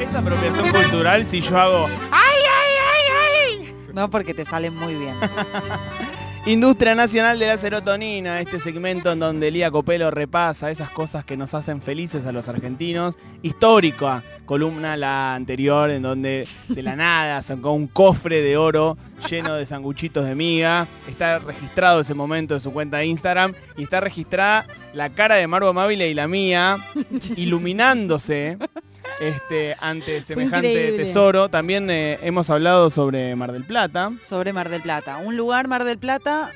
Es apropiación cultural si yo hago ¡Ay, ay, ay, ay! No, porque te salen muy bien. Industria Nacional de la Serotonina, este segmento en donde Lía Copelo repasa esas cosas que nos hacen felices a los argentinos. Histórica columna la anterior en donde de la nada sacó un cofre de oro lleno de sanguchitos de miga. Está registrado ese momento en su cuenta de Instagram y está registrada la cara de Margo Amabile y la mía iluminándose este, ante semejante increíble. tesoro. También eh, hemos hablado sobre Mar del Plata. Sobre Mar del Plata. Un lugar, Mar del Plata,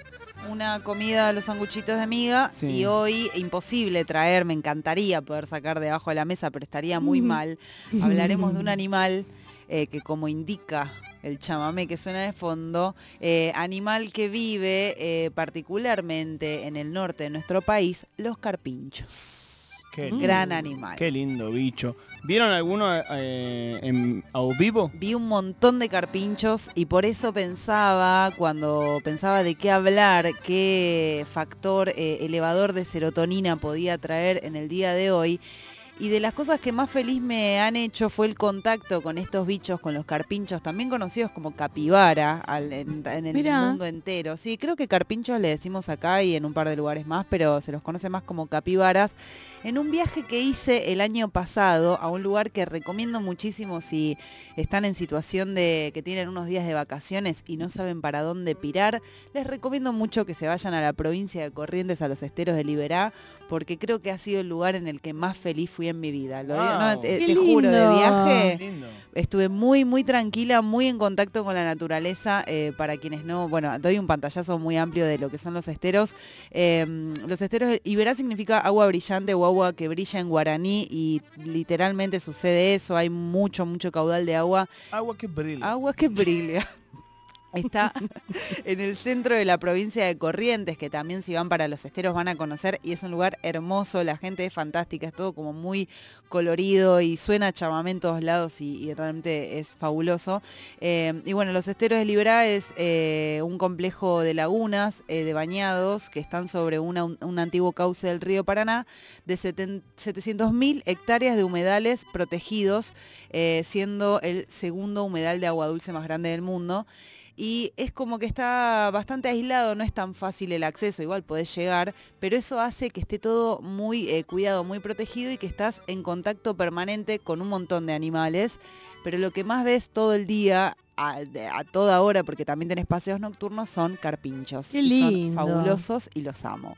una comida de los sanguchitos de miga Sí. y hoy imposible traer, me encantaría poder sacar debajo de la mesa, pero estaría muy mal. Hablaremos de un animal eh, que como indica el chamamé que suena de fondo, eh, animal que vive eh, particularmente en el norte de nuestro país, los carpinchos. Qué Gran animal. Qué lindo bicho. ¿Vieron alguno eh, en a vivo? Vi un montón de carpinchos y por eso pensaba, cuando pensaba de qué hablar, qué factor eh, elevador de serotonina podía traer en el día de hoy. Y de las cosas que más feliz me han hecho fue el contacto con estos bichos, con los carpinchos, también conocidos como capibara al- en, en el Mirá. mundo entero. Sí, creo que carpinchos le decimos acá y en un par de lugares más, pero se los conoce más como capibaras. En un viaje que hice el año pasado a un lugar que recomiendo muchísimo si están en situación de que tienen unos días de vacaciones y no saben para dónde pirar, les recomiendo mucho que se vayan a la provincia de Corrientes, a los esteros de Liberá, porque creo que ha sido el lugar en el que más feliz fui en mi vida. Lo digo, no, te, juro, de viaje Lindo. estuve muy, muy tranquila, muy en contacto con la naturaleza. eh, para quienes no, bueno, doy un pantallazo muy amplio de lo que son los esteros. Eh, los esteros, Iberá significa agua brillante o agua que brilla en guaraní y literalmente sucede eso. Hay mucho, mucho caudal de agua. Agua que brilla. Agua que brilla. Está en el centro de la provincia de Corrientes, que también si van para los esteros van a conocer, y es un lugar hermoso, la gente es fantástica, es todo como muy colorido y suena chamamé en todos lados y, y realmente es fabuloso. Eh, y bueno, los esteros de Libra es eh, un complejo de lagunas, eh, de bañados, que están sobre una- un, un antiguo cauce del río Paraná, de seten- 700.000 hectáreas de humedales protegidos, siendo el segundo humedal de agua dulce más grande del mundo. Y es como que está bastante aislado, no es tan fácil el acceso, igual podés llegar, pero eso hace que esté todo muy eh, cuidado, muy protegido y que estás en contacto permanente con un montón de animales. Pero lo que más ves todo el día, a, toda hora, porque también tenés paseos nocturnos, son carpinchos. Qué Y son fabulosos y los amo.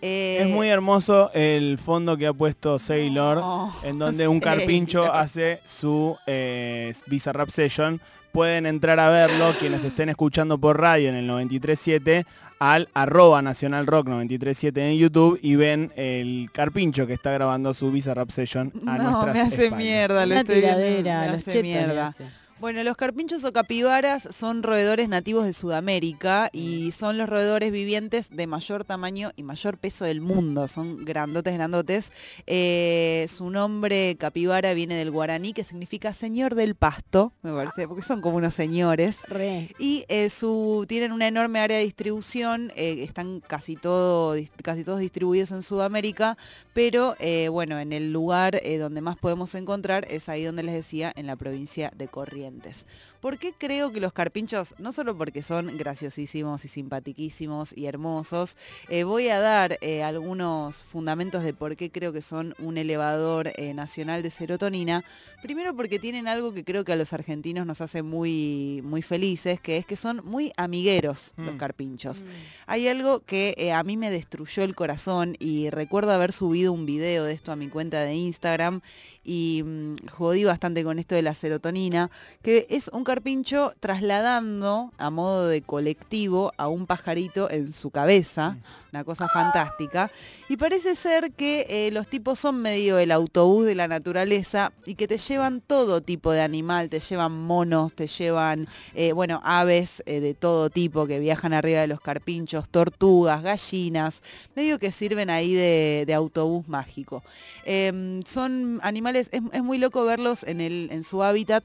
Eh, Es muy hermoso el fondo que ha puesto Sailor, en donde un carpincho Sailor. hace su eh, Bizarrap Session. Pueden entrar a verlo, quienes estén escuchando por radio en el 93.7, al arroba Nacional Rock 93.7 en YouTube y ven el carpincho que está grabando su Bizarrap Session a No, nuestras me hace espaldas. mierda, lo Una estoy viendo, me hace mierda. Bueno, los carpinchos o capibaras son roedores nativos de Sudamérica y son los roedores vivientes de mayor tamaño y mayor peso del mundo. Son grandotes, grandotes. Eh, su nombre capibara viene del guaraní, que significa señor del pasto, me parece, porque son como unos señores. Re. Y eh, su, tienen una enorme área de distribución, eh, están casi, todo, casi todos distribuidos en Sudamérica, pero bueno, en el lugar donde más podemos encontrar es ahí donde les decía, en la provincia de Corrientes. 円です。¿Por qué creo que los carpinchos, no solo porque son graciosísimos y simpatiquísimos y hermosos, eh, voy a dar eh, algunos fundamentos de por qué creo que son un elevador eh, nacional de serotonina? Primero porque tienen algo que creo que a los argentinos nos hace muy, muy felices, que es que son muy amigueros los Mm. carpinchos. Hay algo que eh, a mí me destruyó el corazón y recuerdo haber subido un video de esto a mi cuenta de Instagram y mm, jodí bastante con esto de la serotonina, que es un carpincho trasladando a modo de colectivo a un pajarito en su cabeza, una cosa fantástica. Y parece ser que eh, los tipos son medio el autobús de la naturaleza y que te llevan todo tipo de animal, te llevan monos, te llevan, eh, bueno, aves eh, de todo tipo que viajan arriba de los carpinchos, tortugas, gallinas, medio que sirven ahí de, de autobús mágico. Em, son animales, es, es muy loco verlos en, el, en su hábitat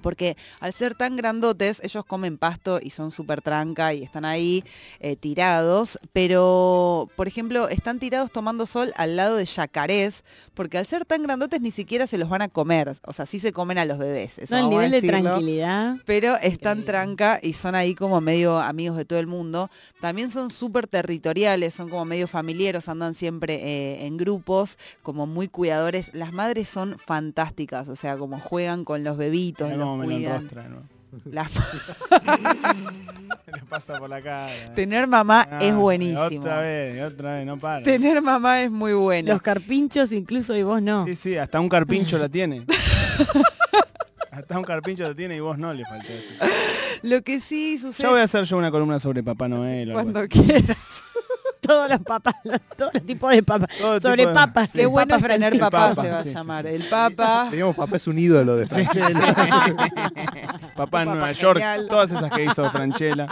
Porque al ser tan grandotes, ellos comen pasto y son súper tranca y están ahí eh, tirados. Pero, por ejemplo, están tirados tomando sol al lado de yacarés, porque al ser tan grandotes ni siquiera se los van a comer. O sea, sí se comen a los bebés. Eso No, el nivel de tranquilidad. Pero están Increíble. tranca y son ahí como medio amigos de todo el mundo. También son súper territoriales, son como medio familiares, andan siempre eh, en grupos, como muy cuidadores. Las madres son fantásticas, o sea, como juegan con los bebitos, los cómo me lo cuidan. enrostra, ¿no? Las- Le pasa por la cara. Tener mamá Ah, es buenísimo. Otra vez, otra vez, no para. Tener mamá es muy bueno. Los carpinchos incluso y vos no. Sí, sí, hasta un carpincho la tiene. hasta un carpincho la tiene y vos no le falta eso. Lo que sí sucede Ya voy a hacer yo una columna sobre Papá Noel. cuando quieras. Todos los papas, todos los tipos de papas. Todo Sobre de- papas. sí. Qué bueno es Papa tener papá, se va a llamar. sí. El papa. Digamos, papá es un ídolo de Franchella. Papá en Papá Nueva York, todas esas que hizo Franchella.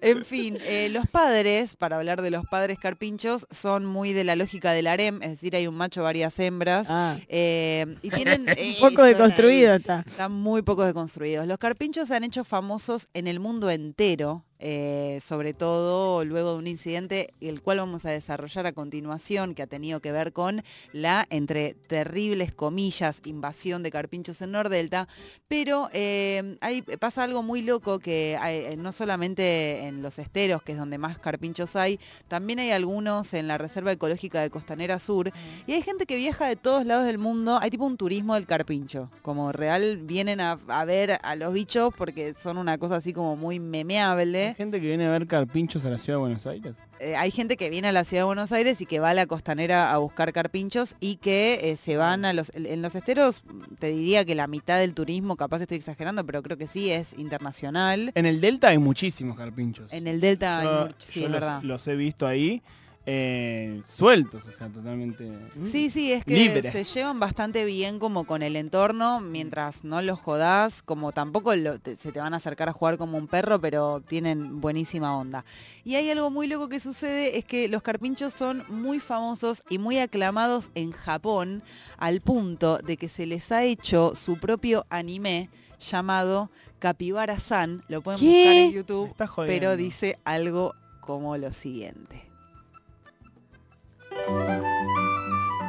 En fin, eh, los padres, para hablar de los padres carpinchos, son muy de la lógica del harem, es decir, hay un macho, varias hembras. Ah, eh, y tienen poco eh, deconstruido son está. ahí, Están muy pocos deconstruidos. Los carpinchos se han hecho famosos en el mundo entero, eh, sobre todo luego de un incidente, el cual vamos a desarrollar a continuación, que ha tenido que ver con la, entre terribles comillas, invasión de carpinchos en Nordelta. Pero eh, hay, pasa algo muy loco que hay, eh, no solamente en los esteros, que es donde más carpinchos hay, también hay algunos en la Reserva Ecológica de Costanera Sur. Y hay gente que viaja de todos lados del mundo. Hay tipo un turismo del carpincho. Como real vienen a, a ver a los bichos porque son una cosa así como muy memeable. Hay gente que viene a ver carpinchos a la ciudad de Buenos Aires. Eh, hay gente que viene a la ciudad de Buenos Aires y que va a la costanera a buscar carpinchos y que eh, se van a los... En los esteros te diría que la mitad del turismo, capaz estoy exagerando, pero creo que sí, es internacional. En el Delta hay muchísimos carpinchos. En el Delta, hay Yo- mucho- sí, es los, verdad. los he visto ahí eh, sueltos, o sea, totalmente... Sí, sí, es que Libres. se llevan bastante bien como con el entorno, mientras no los jodás, como tampoco lo- te- se te van a acercar a jugar como un perro, pero tienen buenísima onda. Y hay algo muy loco que sucede, es que los carpinchos son muy famosos y muy aclamados en Japón, al punto de que se les ha hecho su propio anime llamado Capibara-san, lo pueden ¿Qué? buscar en YouTube, pero dice algo como lo siguiente.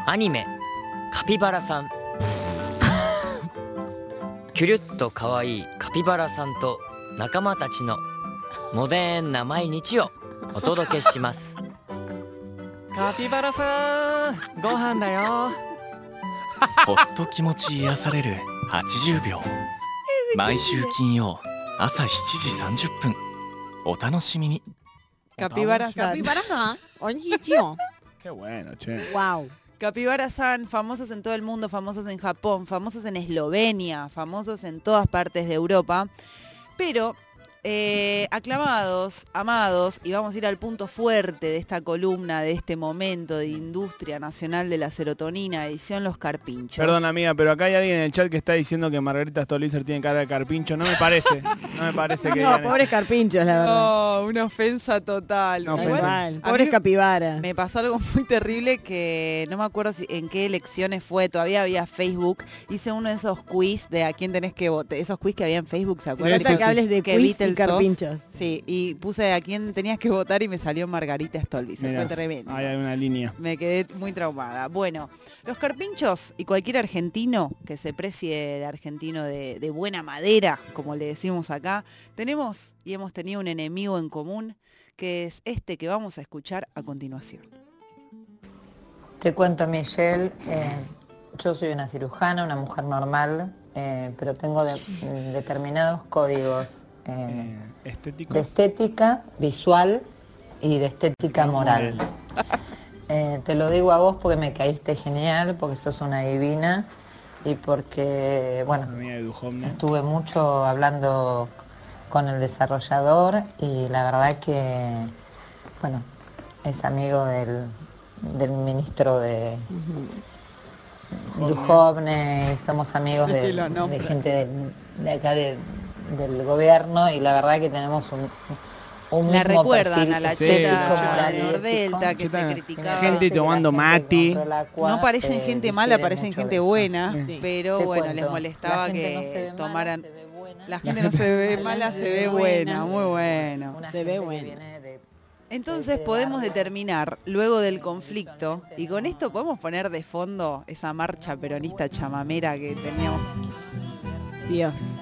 アニメ「カピバラさん」キュリュッと可愛いカピバラさんと仲間たちのモデンな毎日をお届けします カピバラさんご飯だよ ほっと気持ち癒される80秒毎週金曜朝7時30分お楽しみに Capibara-san. Capibara-san. Ojichio. Qué bueno, che. Wow. Capibara-san, famosos en todo el mundo, famosos en Japón, famosos en Eslovenia, famosos en todas partes de Europa, pero eh, aclamados, amados, y vamos a ir al punto fuerte de esta columna, de este momento de Industria Nacional de la Serotonina, edición Los Carpinchos. Perdón, amiga, pero acá hay alguien en el chat que está diciendo que Margarita Stolbizer tiene cara de carpincho. No me parece. No me parece que No, pobres eso. carpinchos, la verdad. No, una ofensa total. Da ofensa. Pobres capibaras. Me pasó algo muy terrible que no me acuerdo si, en qué elecciones fue, todavía había Facebook, hice uno de esos quiz de a quién tenés que votar, esos quiz que había en Facebook, ¿se acuerdan? Sí, que hables de Que quiz y Beatles sos. carpinchos. Sí, y puse a quién tenías que votar y me salió Margarita Stolbizer, Mirá, fue tremendo. Ahí hay una línea. Me quedé muy traumada. Bueno, los carpinchos y cualquier argentino que se precie de argentino de, de buena madera, como le decimos acá, tenemos y hemos tenido un enemigo en común, que es este que vamos a escuchar a continuación. Te cuento, Michelle, eh, yo soy una cirujana, una mujer normal, eh, pero tengo de- determinados códigos Eh, estéticos. de estética visual y de estética moral. Eh, te lo digo a vos porque me caíste genial, porque sos una divina y porque, bueno. Estuve mucho hablando con el desarrollador y la verdad que, bueno, es amigo del, del ministro de Duhovne, y somos amigos Sí, de, de gente de, acá de- del gobierno y la verdad que tenemos un, un La mismo recuerdan a la Sí, cheta sí. Nordelta que se criticaba. Gente tomando mati. No parecen gente mala, parecen gente buena, Sí. pero Te bueno, cuento, les molestaba que no mala, tomaran... buena. La gente no se ve mala, se ve buena, muy bueno. Una Se ve buena. viene de- Entonces podemos determinar, luego del conflicto, y con esto podemos poner de fondo esa marcha peronista chamamera que teníamos. Dios.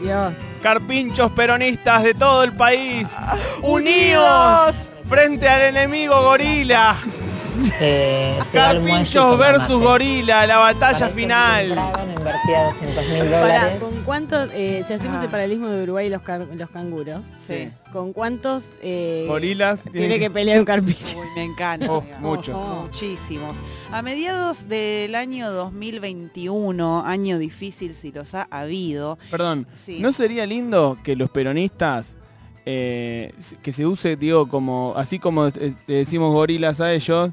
Dios. Carpinchos peronistas de todo el país, unidos ¡Unidos! frente al enemigo gorila. Eh, Carpinchos versus gorila, la batalla final. compraban, invertía 200 mil Pará, dólares. ¿con cuántos, eh, si hacemos Ah. el paralelismo de Uruguay y los, los canguros, Sí. ¿con cuántos eh, Gorilas tiene que pelear un carpincho? Uy, me encanta. Oh, muchos. Ojo. Muchísimos. A mediados del año 2021, año difícil si los ha habido, Perdón, Sí. ¿no sería lindo que los peronistas, eh, que se use, digo, como así como eh, decimos gorilas a ellos,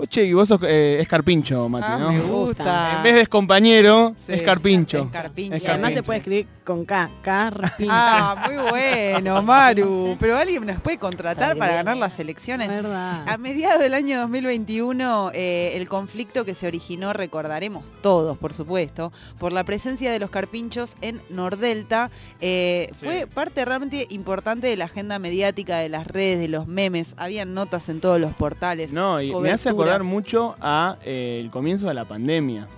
Oye, y vos sos, eh, es carpincho, Mati, Ah, ¿no? me gusta. En vez de es compañero, Sí. es carpincho. Es carpincho. Es Y además se puede escribir con K, carpincho. Ah, muy bueno, Maru. Pero alguien nos puede contratar para ganar las elecciones. ¿Verdad? A mediados del año 2021, eh, el conflicto que se originó, recordaremos todos, por supuesto, por la presencia de los carpinchos en Nordelta, eh, Sí. fue parte realmente importante de la agenda mediática, de las redes, de los memes. Habían notas en todos los portales. No, y me hace coberturas. Mucho a eh, el comienzo de la pandemia.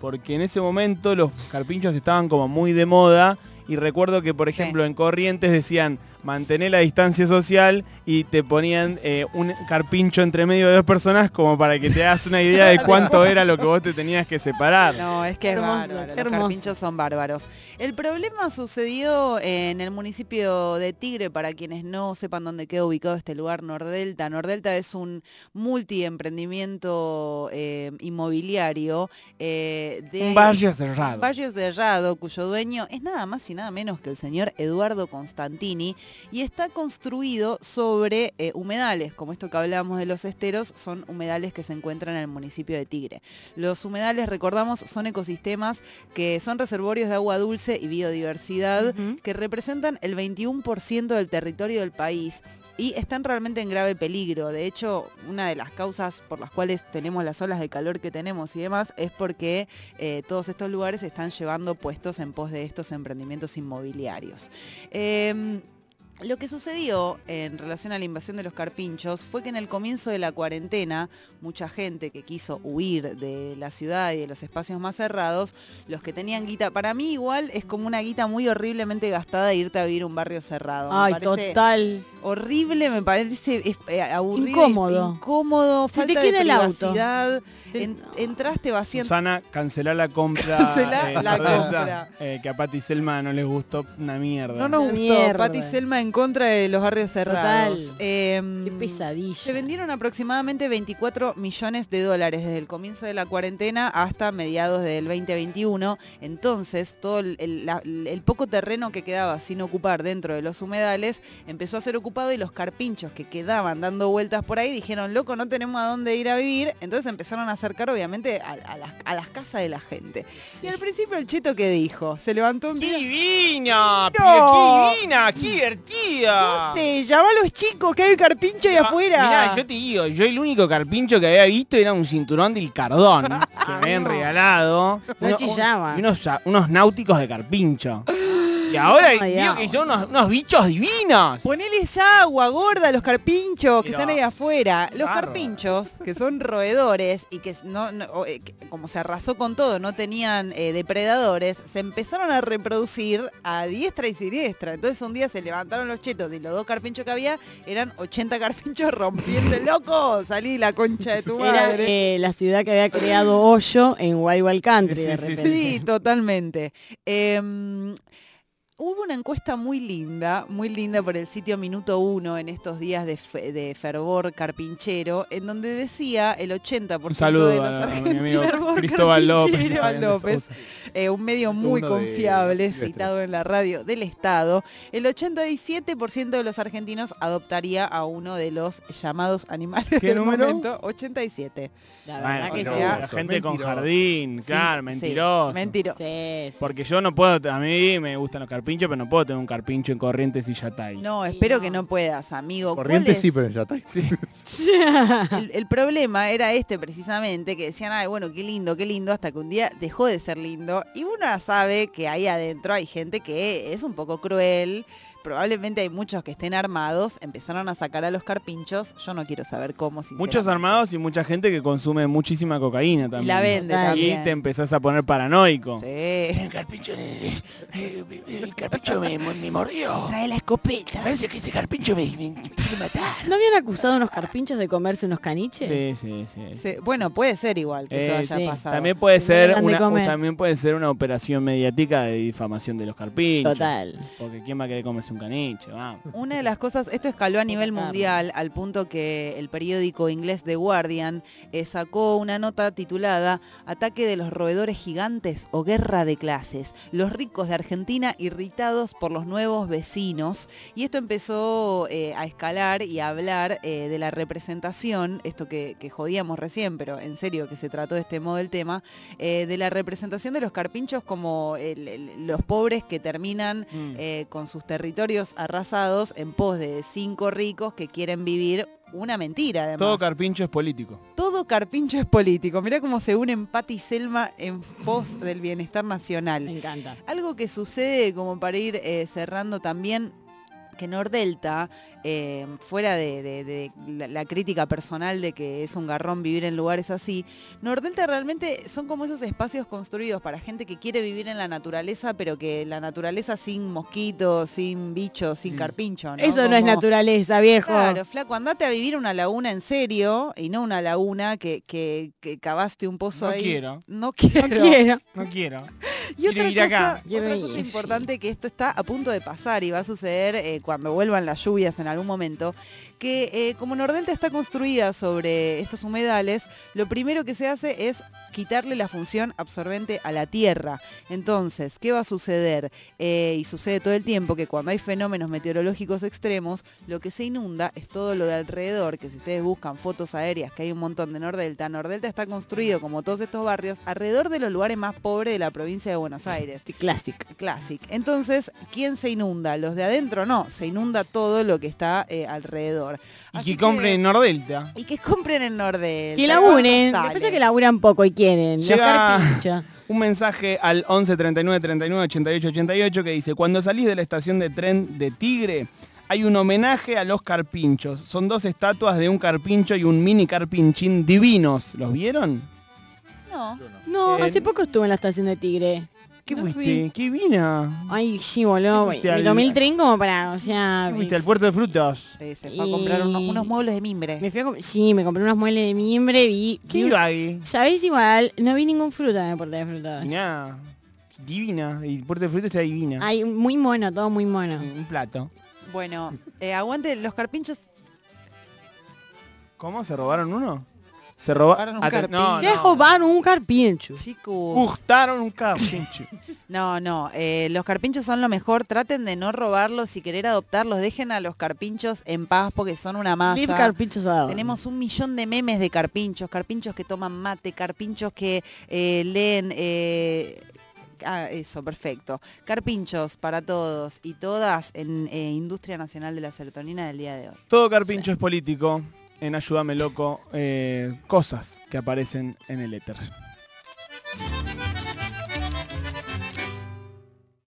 Porque en ese momento los carpinchos estaban como muy de moda y recuerdo que, por ejemplo, en Corrientes decían mantener la distancia social y te ponían eh, un carpincho entre medio de dos personas como para que te hagas una idea de cuánto era lo que vos te tenías que separar. No, es que es Hermoso, bárbaro, Los carpinchos son bárbaros. El problema sucedió en el municipio de Tigre, para quienes no sepan dónde queda ubicado este lugar, Nordelta. Nordelta es un multiemprendimiento eh, inmobiliario eh, de... Un barrio cerrado. Un barrio cerrado cuyo dueño es nada más y nada menos que el señor Eduardo Constantini y está construido sobre eh, humedales, como esto que hablábamos de los esteros, son humedales que se encuentran en el municipio de Tigre. Los humedales, recordamos, son ecosistemas que son reservorios de agua dulce y biodiversidad que representan el 21% del territorio del país y están realmente en grave peligro. De hecho, una de las causas por las cuales tenemos las olas de calor que tenemos y demás es porque eh, todos estos lugares están llevando puestos en pos de estos emprendimientos inmobiliarios. Em, lo que sucedió en relación a la invasión de los carpinchos fue que en el comienzo de la cuarentena, mucha gente que quiso huir de la ciudad y de los espacios más cerrados, los que tenían guita, para mí igual es como una guita muy horriblemente gastada irte a vivir a un barrio cerrado. Me Ay, parece total. Horrible, me parece eh, aburrido. Incómodo. Incómodo, Se te falta de privacidad. Te- En- entraste vacío. Susana, cancelá la compra. Cancelá eh, la compra. eh, que a Pati Selma no les gustó una mierda. No nos gustó. mierda. Pati Selma en contra de los barrios cerrados. Total. Em, Qué pesadilla. Se vendieron aproximadamente 24 millones de dólares desde el comienzo de la cuarentena hasta mediados del 2021. Entonces, todo el, el- la- el poco terreno que quedaba sin ocupar dentro de los humedales empezó a ser ocupado y los carpinchos que quedaban dando vueltas por ahí dijeron, loco, no tenemos a dónde ir a vivir. Entonces empezaron a acercar, obviamente, a, a las, a las casas de la gente. Y al principio el cheto que dijo, se levantó un ¡Qué día. divina! No. ¡Qué divina! ¡Qué divertida! No sé, llama a los chicos que hay carpincho ahí Ah, afuera. Mirá, yo te digo, yo el único carpincho que había visto era un cinturón del cardón que me habían regalado. No Uno- chillaba. y unos, unos náuticos de carpincho. Y ahora digo que son unos, unos bichos divinos. Poneles agua, gorda, a los carpinchos que están ahí afuera. Los carpinchos, que son roedores y que no, no- o, eh, que como se arrasó con todo, no tenían eh, depredadores, se empezaron a reproducir a diestra y siniestra. Entonces un día se levantaron los chetos y los dos carpinchos que había eran 80 carpinchos rompiendo loco. Salí la concha de tu Era madre. eh, la ciudad que había creado Hoyo en Wild Wild Country. Sí, de sí, sí, repente. Sí, totalmente. Em, hubo una encuesta muy linda, muy linda por el sitio Minuto Uno en estos días de, fe- de fervor carpinchero, en donde decía el 80% Un saludo de los a, a mi argentinos amigo fervor Cristóbal López. eh, un medio muy Uno confiable, citado en la radio del Estado, el 87% de los argentinos adoptaría a uno de los llamados animales ¿Qué del número? momento. 87. La Bueno, verdad que pero sí. sea- la gente con jardín, Sí, claro, sí, mentiroso. mentiroso. Sí, sí, Porque yo no puedo, a mí me gustan los pero no puedo tener un carpincho en Corrientes y Yatay. No, espero no. que no puedas, amigo. ¿Cuál Corriente es- sí, pero ya está. Sí. el, el problema era este precisamente, que decían, ay, bueno, qué lindo, qué lindo, hasta que un día dejó de ser lindo. Y uno sabe que ahí adentro hay gente que es un poco cruel. Probablemente hay muchos que estén armados, empezaron a sacar a los carpinchos. Yo no quiero saber cómo. Muchos armados y mucha gente que consume muchísima cocaína Y también. la vende Total. también. Y te empezás a poner paranoico. Sí. El carpincho, el, el carpincho me, me mordió. Trae la escopeta. Parece que ese carpincho me, me quiere matar. ¿No habían acusado a unos carpinchos de comerse unos caniches? Sí, sí, sí. Sí, Bueno, puede ser igual que eso Eh, haya sí. pasado. También puede no ser una, también puede ser una operación mediática de difamación de los carpinchos. Total. Porque quién va a querer comerse un caniche, vamos. Una de las cosas, esto escaló a nivel mundial al punto que el periódico inglés The Guardian eh, sacó una nota titulada Ataque de los roedores gigantes o guerra de clases. Los ricos de Argentina irritados por los nuevos vecinos. Y esto empezó eh, a escalar y a hablar eh, de la representación, esto que, que jodíamos recién, pero en serio que se trató de este modo el tema, eh, de la representación de los carpinchos como el- el- los pobres que terminan Mm. eh, con sus territorios arrasados en pos de cinco ricos que quieren vivir una mentira además. Todo carpincho es político. Todo carpincho es político. Mirá cómo se unen Pati y Selma en pos del bienestar nacional. Me encanta. Algo que sucede, como para ir eh, cerrando también, que Nordelta, eh, fuera de, de- de la, la crítica personal de que es un garrón vivir en lugares así, Nordelta realmente son como esos espacios construidos para gente que quiere vivir en la naturaleza, pero que la naturaleza sin mosquitos, sin bichos, sin Mm. carpincho. ¿no? Eso no es naturaleza, viejo. Claro, flaco, andate a vivir una laguna en serio y no una laguna que, que, que cavaste un pozo No ahí. quiero. No quiero. No quiero. No quiero. Y Quiero otra cosa, acá. Otra cosa importante que esto está a punto de pasar y va a suceder eh, cuando vuelvan las lluvias en algún momento, que eh, como Nordelta está construida sobre estos humedales, lo primero que se hace es quitarle la función absorbente a la tierra. Entonces, ¿qué va a suceder? Eh, y sucede todo el tiempo que cuando hay fenómenos meteorológicos extremos, lo que se inunda es todo lo de alrededor, que si ustedes buscan fotos aéreas, que hay un montón de Nordelta, Nordelta está construido como todos estos barrios alrededor de los lugares más pobres de la provincia de Buenos Aires. Clásico. Classic. Entonces, ¿quién se inunda? ¿Los de adentro? No, se inunda todo lo que está eh, alrededor. Y Así que compren en Nordelta. Y que compren en Nordelta. Que laburen. Pasa que laburan poco y quieren. Llega-. Un mensaje al 11 39 39 88 88 que dice, cuando salís de la estación de tren de Tigre, hay un homenaje a los carpinchos. Son dos estatuas de un carpincho y un mini carpinchín divinos. ¿Los vieron? No. No, Eh, hace poco estuve en la estación de Tigre. ¿Qué No fuiste? fui. ¿Qué vina? Ay, sí, boludo. Me al- tomé el tren como para, o sea... ¿Qué fuiste al puerto de frutos? Sí, se fue a comprar unos, muebles de mimbre. Me fui a comp- sí, me compré unos muebles de mimbre, vi... ¿Qué vi iba ahí? ¿Sabéis igual? No vi ningún fruta en el puerto de frutas. Mirá, divina. Y el puerto de frutos está divina. Ay, muy mono, todo muy mono. Un plato. Bueno, eh, aguante los carpinchos. ¿Cómo? ¿Se robaron uno? Se Robaron un No, carpincho. No. robaron un carpincho. Chicos. Gustaron un carpincho. No, no, eh, los carpinchos son lo mejor. Traten de no robarlos y querer adoptarlos. Dejen a los carpinchos en paz porque son una masa. carpinchos a Tenemos un millón de memes de carpinchos, carpinchos que toman mate, carpinchos que eh, leen... eh, ah, eso, perfecto. Carpinchos para todos y todas en eh, Industria Nacional de la Serotonina del día de hoy. Todo carpincho es político en Ayúdame Loco eh, cosas que aparecen en el éter.